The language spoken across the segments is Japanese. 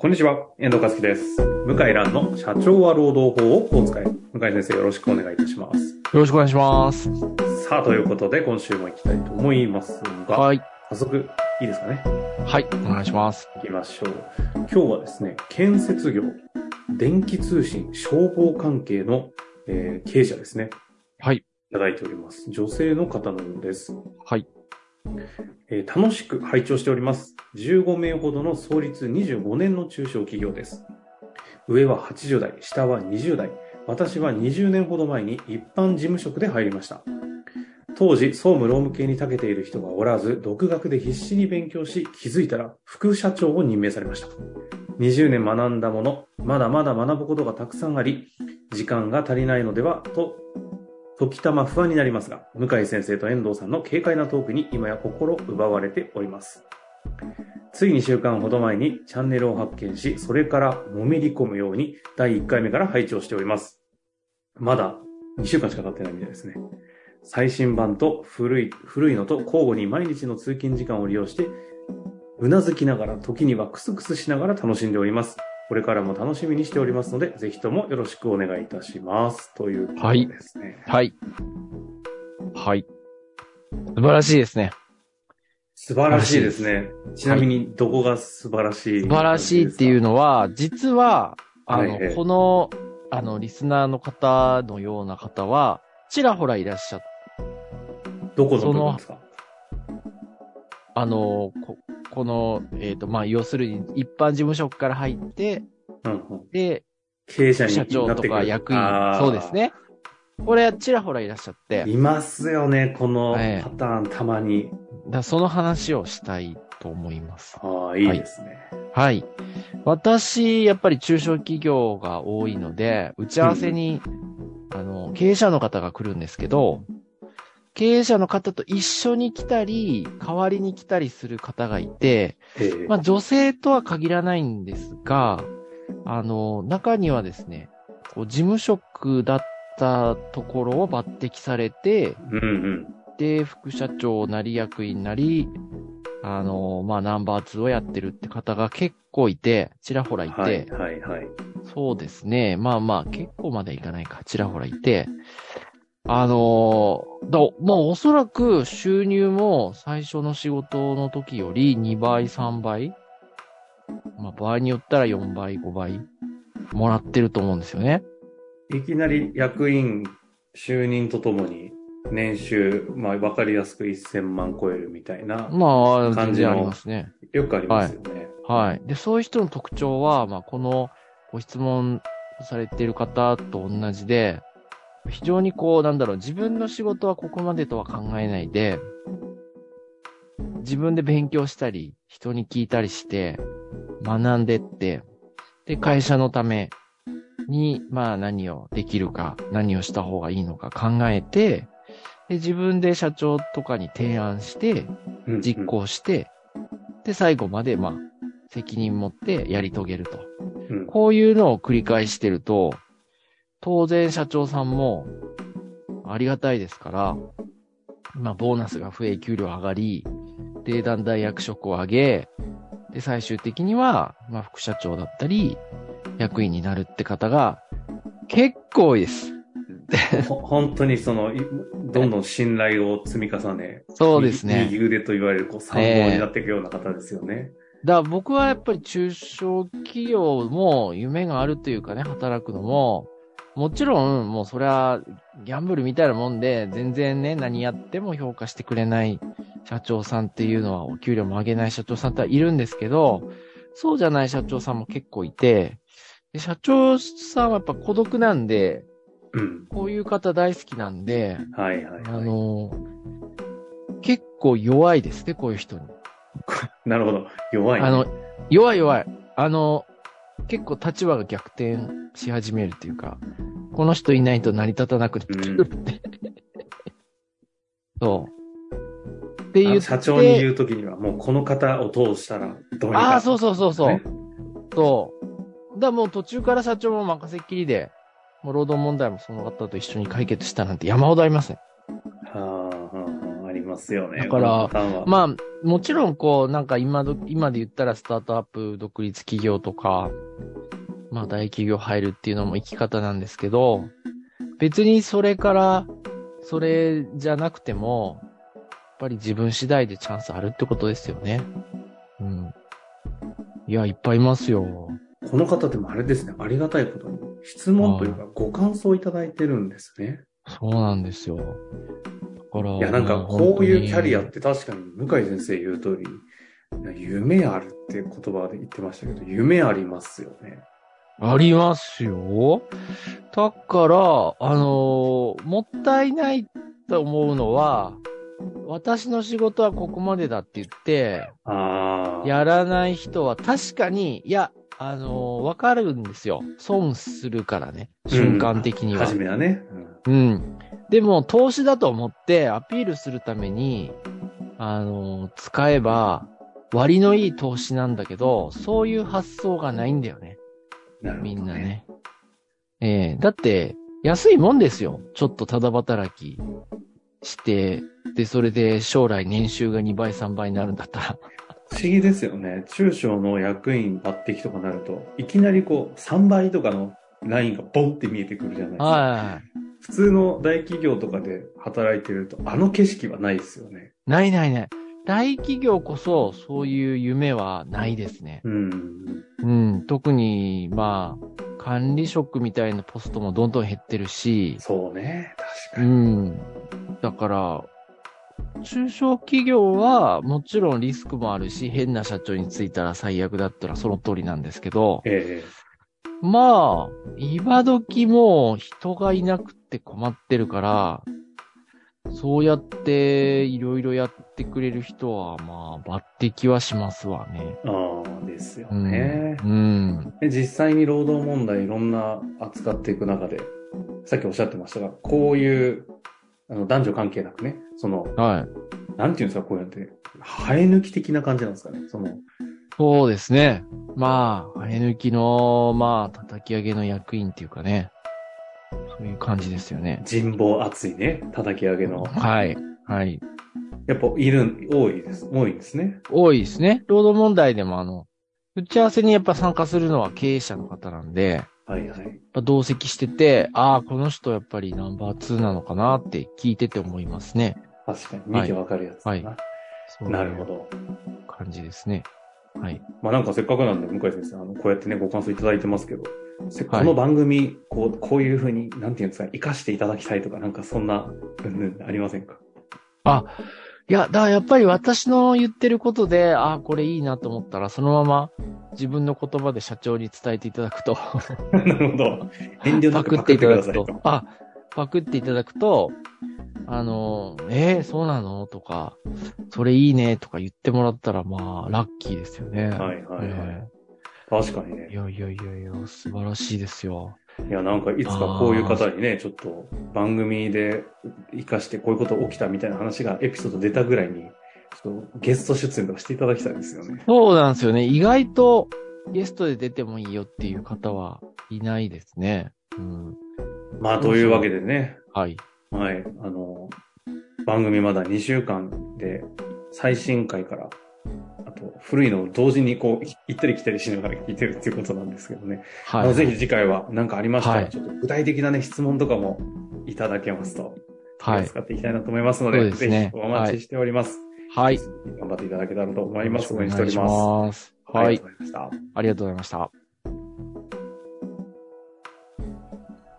こんにちは、遠藤和樹です。向井蘭の社長は労働法をこう使え。向井先生よろしくお願いいたします。よろしくお願いします。さあ、ということで今週も行きたいと思いますが、はい。早速いいですかね？はい。お願いします。行きましょう。今日はですね、建設業、電気通信、消防関係の、えー経営者ですね。はい。いただいております。女性の方のようです。はい。えー楽しく拝聴しております。15名ほどの創立25年の中小企業です。上は80代、下は20代。私は20年ほど前に一般事務職で入りました。当時、総務労務系に長けている人がおらず、独学で必死に勉強し、気づいたら副社長を任命されました。20年学んだもの、まだまだ学ぶことがたくさんあり、時間が足りないのでは、と時たま不安になりますが、向井先生と遠藤さんの軽快なトークに今や心奪われております。つい2週間ほど前にチャンネルを発見し、それからのめり込むように第1回目から拝聴しております。まだ2週間しか経ってないみたいですね。最新版と古い、古いのと交互に毎日の通勤時間を利用して、うなずきながら、時にはクスクスしながら楽しんでおります。これからも楽しみにしておりますので、ぜひともよろしくお願いいたします。ということですね。はい。はい。素晴らしいですね。素晴らしいですね。ちなみに、どこが素晴らしい、素晴らしいっていうのは、実は、あの、はいはいこの、あの、リスナーの方のような方は、ちらほらいらっしゃっどこの部分ですか？あの、ここの、えっ、と、まあ、要するに、一般事務職から入って、うんうん。で、経営者社長とか役員そうです。ね。これ、ちらほらいらっしゃって、いますよね、このええパターン、たまに。だその話をしたいと思います。ああ、いいですね。はい。私、やっぱり中小企業が多いので、打ち合わせに、あの、経営者の方が来るんですけど、経営者の方と一緒に来たり、代わりに来たりする方がいて、ええまあ女性とは限らないんですが、あの、中にはですね、こう事務職だったところを抜擢されて、うんうん。で、副社長なり役員なり、あの、まあ、ナンバー2をやってるって方が結構いて、ちらほらいて、はい、はい、はい。そうですね。まあまあ、結構まではいかないか、ちらほらいて、あのだ、まあおそらく収入も最初の仕事の時より2倍、3倍、まあ場合によったら4倍、5倍、もらってると思うんですよね。いきなり役員就任とともに、年収、まあ、わかりやすく1000万超えるみたいな、まあ、感じの全然ありますね。よくありますよね。はい。で、そういう人の特徴は、まあ、このご質問されている方と同じで、非常にこう、なんだろう、自分の仕事はここまでとは考えないで、自分で勉強したり、人に聞いたりして、学んでって、で、会社のために、まあ何をできるか、何をした方がいいのか考えて、で、自分で社長とかに提案して、実行して、で、最後まで、まあ、責任持ってやり遂げると。うんこういうのを繰り返してると、当然社長さんもありがたいですから、まあ、ボーナスが増え、給料上がり、で、だんだん役職を上げ、で、最終的には、まあ、副社長だったり、役員になるって方が、結構多いです。ほ本当にその、いどんどん信頼を積み重ね、そうですね。右右腕と言われる、こう、参考になっていくような方ですよね。だから僕はやっぱり中小企業も夢があるというかね、働くのも、もちろんもうそれはギャンブルみたいなもんで、全然ね、何やっても評価してくれない社長さんっていうのは、お給料も上げない社長さんってはいるんですけど、そうじゃない社長さんも結構いて、で社長さんはやっぱ孤独なんで、うん。こういう方大好きなんで、はいはい、あはい。の、結構弱いですね、こういう人に。なるほど。弱い、ね。あの、弱い弱い。あの、結構立場が逆転し始めるっていうか、この人いないと成り立たなくてくるって。そう。ってあ言って。の社長に言うときには、もうこの方を通したらどうにか。ああ、そうそうそうそう。ねそう。だもう途中から社長も任せっきりで、もう労働問題もその方と一緒に解決したなんて山ほどありますね。はあ、はあはあ、ありまますよね。だからまあ、もちろんこう、なんか今ど、今で言ったらスタートアップ独立企業とか、まあ大企業入るっていうのも生き方なんですけど、別にそれから、それじゃなくても、やっぱり自分次第でチャンスあるってことですよね。うん。いや、いっぱいいますよ。この方でもあれですね、ありがたいことに、質問というかご感想いただいてるんですね。そうなんですよ。だから、いや、なんかこういうキャリアって確かに向井先生言う通り、夢あるって言葉で言ってましたけど、夢ありますよね。ありますよ。だから、あのーもったいないと思うのは、私の仕事はここまでだって言って。やらない人は確かに、いや、あのーわかるんですよ。損するからね。瞬間的には。初めはね。うん。でも、投資だと思ってアピールするために、あのー使えば、割のいい投資なんだけど、そういう発想がないんだよね。なるほど、ね。みんな。ね。ええだって、安いもんですよ。ちょっとただ働きして、で、それで将来年収が2倍、3倍になるんだったら。不思議ですよね。中小の役員抜擢とかなると、いきなりこう、3倍とかのラインがボンって見えてくるじゃないですか。はい。普通の大企業とかで働いてると、あの景色はないですよね。ないないない。大企業こそ、そういう夢はないですね。うん。うん。特に、まあ、管理職みたいなポストもどんどん減ってるし、そうね。確うかに。ん。だから、中小企業はもちろんリスクもあるし、変な社長に就いたら最悪だったらその通りなんですけど、えまあ、今時もう人がいなくて困ってるから、そうやっていろいろやってくれる人は、まあ、抜擢はしますわね。えああ、ですようん。ね。うん。で実際に労働問題いろんな扱っていく中で、さっきおっしゃってましたが、こういう、あの、男女関係なくね、その、はい。なんていうんですか、こうやって、生え抜き的な感じなんですかね。その、そうですね。まあ、生え抜きの、まあ、叩き上げの役員っていうかね。そういう感じですよね。人望厚いね、叩き上げの。はい。はい。やっぱ、いる、多いです。多いんですね。多いですね。労働問題でもあの、打ち合わせにやっぱ参加するのは経営者の方なんで、はいはい。やっぱ同席してて、ああ、この人やっぱりナンバー2なのかなって聞いてて思いますね。確かに、見てわかるやつだな。はいそうなるほど。感じですね。はい。まあなんかせっかくなんで、向井先生、あの、こうやってね、ご感想いただいてますけど、この番組、こう、こういうふうに、なんていうんですか、活かしていただきたいとか、なんかそんな、うんうんありませんか？いや、だからやっぱり私の言ってることで、ああ、これいいなと思ったら、そのまま自分の言葉で社長に伝えていただくと、なるほど。遠慮なパクっていくパクってただくと。あ、パクっていただくと、あの、えー、そうなの？とか、それいいね？とか言ってもらったら、まあ、ラッキーですよね。はいはいはい。え確かにね。えいやいやいやいや、素晴らしいですよ。いや、なんかいつかこういう方にね、ちょっと番組で活かしてこういうこと起きたみたいな話がエピソード出たぐらいに、ちょっとゲスト出演とかしていただきたいですよね。そうなんですよね。意外とゲストで出てもいいよっていう方はいないですね。うん。まあ、というわけでね、はい。はい、あの、番組まだ2週間で、最新回から、あと、古いのを同時にこう、行ったり来たりしながら聞いてるっていうことなんですけどね。はい。あのぜひ次回は何かありましたら、はいちょっと具体的なね、質問とかもいただけますと、はい。使っていきたいなと思いますので、そうですねぜひお待ちしております。はい。頑張っていただけたらと思います。応お願いし援しております。はいありがと。うございました。ありがとうございました。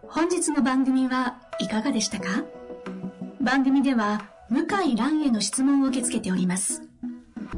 本日の番組はいかがでしたか？番組では向井蘭への質問を受け付けております。